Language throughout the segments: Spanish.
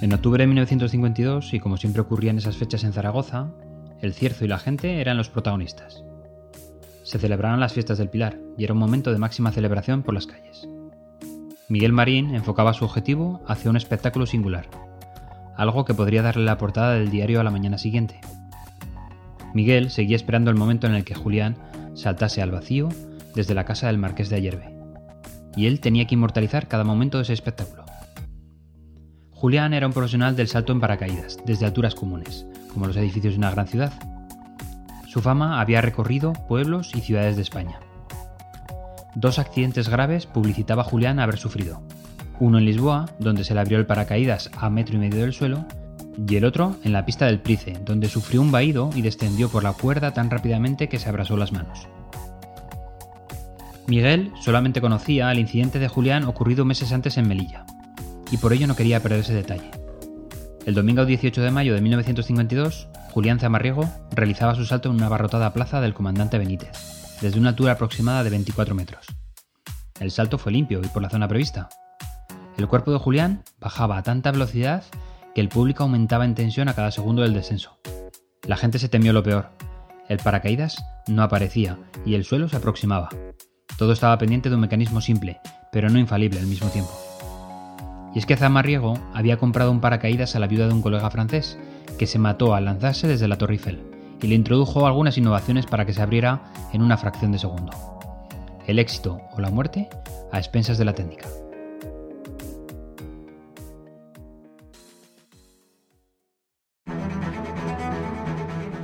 En octubre de 1952, y como siempre ocurría en esas fechas en Zaragoza, el cierzo y la gente eran los protagonistas. Se celebraban las fiestas del Pilar y era un momento de máxima celebración por las calles. Miguel Marín enfocaba su objetivo hacia un espectáculo singular, algo que podría darle la portada del diario a la mañana siguiente. Miguel seguía esperando el momento en el que Julián saltase al vacío desde la casa del marqués de Ayerbe, y él tenía que inmortalizar cada momento de ese espectáculo. Julián era un profesional del salto en paracaídas, desde alturas comunes, como los edificios de una gran ciudad. Su fama había recorrido pueblos y ciudades de España. Dos accidentes graves publicitaba Julián haber sufrido. Uno en Lisboa, donde se le abrió el paracaídas a metro y medio del suelo, y el otro en la pista del Price, donde sufrió un vaído y descendió por la cuerda tan rápidamente que se abrasó las manos. Miguel solamente conocía el incidente de Julián ocurrido meses antes en Melilla, y por ello no quería perder ese detalle. El domingo 18 de mayo de 1952, Julián Zamarriego realizaba su salto en una abarrotada plaza del comandante Benítez, desde una altura aproximada de 24 metros. El salto fue limpio y por la zona prevista. El cuerpo de Julián bajaba a tanta velocidad que el público aumentaba en tensión a cada segundo del descenso. La gente se temió lo peor. El paracaídas no aparecía y el suelo se aproximaba. Todo estaba pendiente de un mecanismo simple, pero no infalible al mismo tiempo. Y es que Zamarriego había comprado un paracaídas a la viuda de un colega francés, que se mató al lanzarse desde la Torre Eiffel, y le introdujo algunas innovaciones para que se abriera en una fracción de segundo. El éxito o la muerte a expensas de la técnica.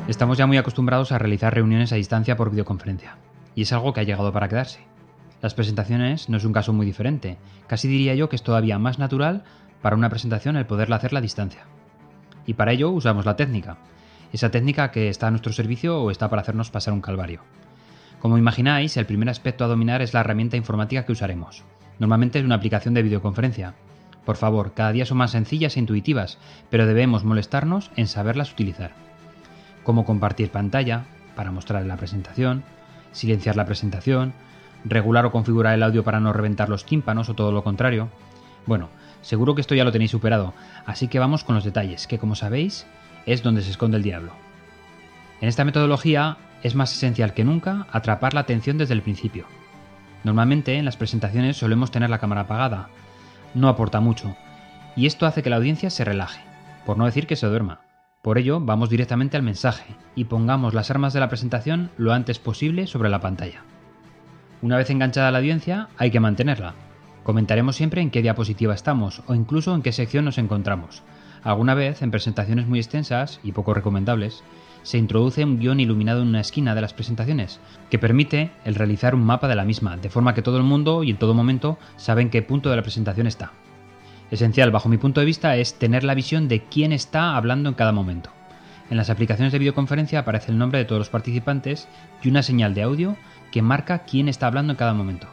Estamos ya muy acostumbrados a realizar reuniones a distancia por videoconferencia, y es algo que ha llegado para quedarse. Las presentaciones no es un caso muy diferente, casi diría yo que es todavía más natural para una presentación el poderla hacer a distancia. Y para ello usamos la técnica, esa técnica que está a nuestro servicio o está para hacernos pasar un calvario. Como imagináis, el primer aspecto a dominar es la herramienta informática que usaremos. Normalmente es una aplicación de videoconferencia. Por favor, cada día son más sencillas e intuitivas, pero debemos molestarnos en saberlas utilizar. Como compartir pantalla, para mostrar la presentación, silenciar la presentación, regular o configurar el audio para no reventar los tímpanos o todo lo contrario. Bueno, seguro que esto ya lo tenéis superado, así que vamos con los detalles, que como sabéis es donde se esconde el diablo. En esta metodología es más esencial que nunca atrapar la atención desde el principio. Normalmente en las presentaciones solemos tener la cámara apagada, no aporta mucho, y esto hace que la audiencia se relaje, por no decir que se duerma. Por ello, vamos directamente al mensaje y pongamos las armas de la presentación lo antes posible sobre la pantalla. Una vez enganchada la audiencia, hay que mantenerla. Comentaremos siempre en qué diapositiva estamos o incluso en qué sección nos encontramos. Alguna vez, en presentaciones muy extensas y poco recomendables, se introduce un guion iluminado en una esquina de las presentaciones, que permite el realizar un mapa de la misma, de forma que todo el mundo y en todo momento sabe en qué punto de la presentación está. Esencial, bajo mi punto de vista, es tener la visión de quién está hablando en cada momento. En las aplicaciones de videoconferencia aparece el nombre de todos los participantes y una señal de audio que marca quién está hablando en cada momento.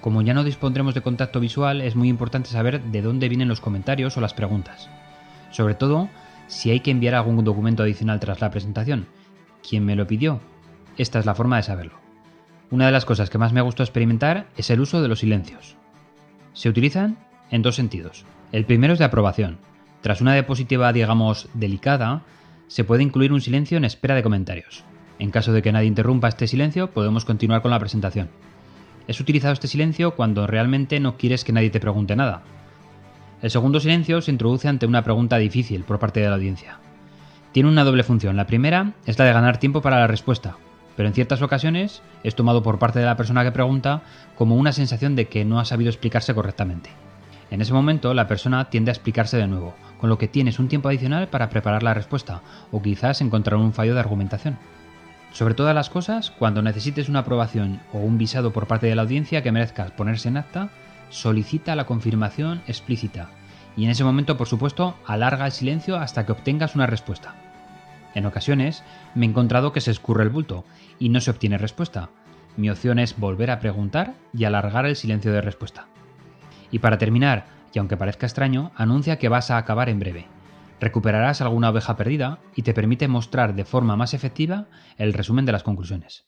Como ya no dispondremos de contacto visual, es muy importante saber de dónde vienen los comentarios o las preguntas. Sobre todo, si hay que enviar algún documento adicional tras la presentación. ¿Quién me lo pidió? Esta es la forma de saberlo. Una de las cosas que más me gustó experimentar es el uso de los silencios. Se utilizan en dos sentidos. El primero es de aprobación. Tras una diapositiva, digamos, delicada, se puede incluir un silencio en espera de comentarios. En caso de que nadie interrumpa este silencio, podemos continuar con la presentación. Es utilizado este silencio cuando realmente no quieres que nadie te pregunte nada. El segundo silencio se introduce ante una pregunta difícil por parte de la audiencia. Tiene una doble función. La primera es la de ganar tiempo para la respuesta, pero en ciertas ocasiones es tomado por parte de la persona que pregunta como una sensación de que no ha sabido explicarse correctamente. En ese momento la persona tiende a explicarse de nuevo, con lo que tienes un tiempo adicional para preparar la respuesta o quizás encontrar un fallo de argumentación. Sobre todas las cosas, cuando necesites una aprobación o un visado por parte de la audiencia que merezca ponerse en acta, solicita la confirmación explícita y en ese momento, por supuesto, alarga el silencio hasta que obtengas una respuesta. En ocasiones me he encontrado que se escurre el bulto y no se obtiene respuesta. Mi opción es volver a preguntar y alargar el silencio de respuesta. Y para terminar, y aunque parezca extraño, anuncia que vas a acabar en breve recuperarás alguna oveja perdida y te permite mostrar de forma más efectiva el resumen de las conclusiones.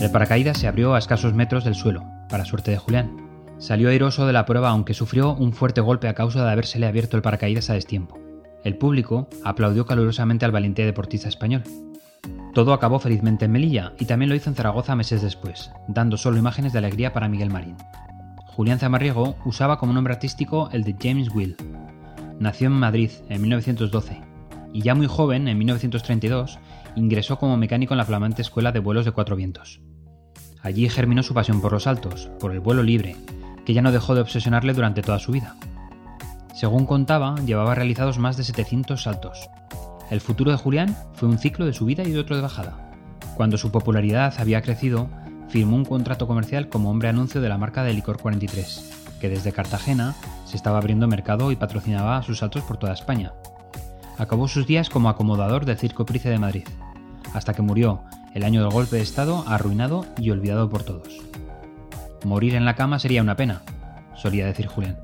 El paracaídas se abrió a escasos metros del suelo, para suerte de Julián. Salió airoso de la prueba aunque sufrió un fuerte golpe a causa de habérsele abierto el paracaídas a destiempo. El público aplaudió calurosamente al valiente deportista español. Todo acabó felizmente en Melilla y también lo hizo en Zaragoza meses después, dando solo imágenes de alegría para Miguel Marín. Julián Zamarriego usaba como nombre artístico el de James Will. Nació en Madrid en 1912 y ya muy joven, en 1932, ingresó como mecánico en la flamante Escuela de Vuelos de Cuatro Vientos. Allí germinó su pasión por los saltos, por el vuelo libre, que ya no dejó de obsesionarle durante toda su vida. Según contaba, llevaba realizados más de 700 saltos. El futuro de Julián fue un ciclo de subida y otro de bajada. Cuando su popularidad había crecido, firmó un contrato comercial como hombre anuncio de la marca de licor 43, que desde Cartagena se estaba abriendo mercado y patrocinaba sus saltos por toda España. Acabó sus días como acomodador del Circo Price de Madrid, hasta que murió el año del golpe de Estado arruinado y olvidado por todos. Morir en la cama sería una pena, solía decir Julián.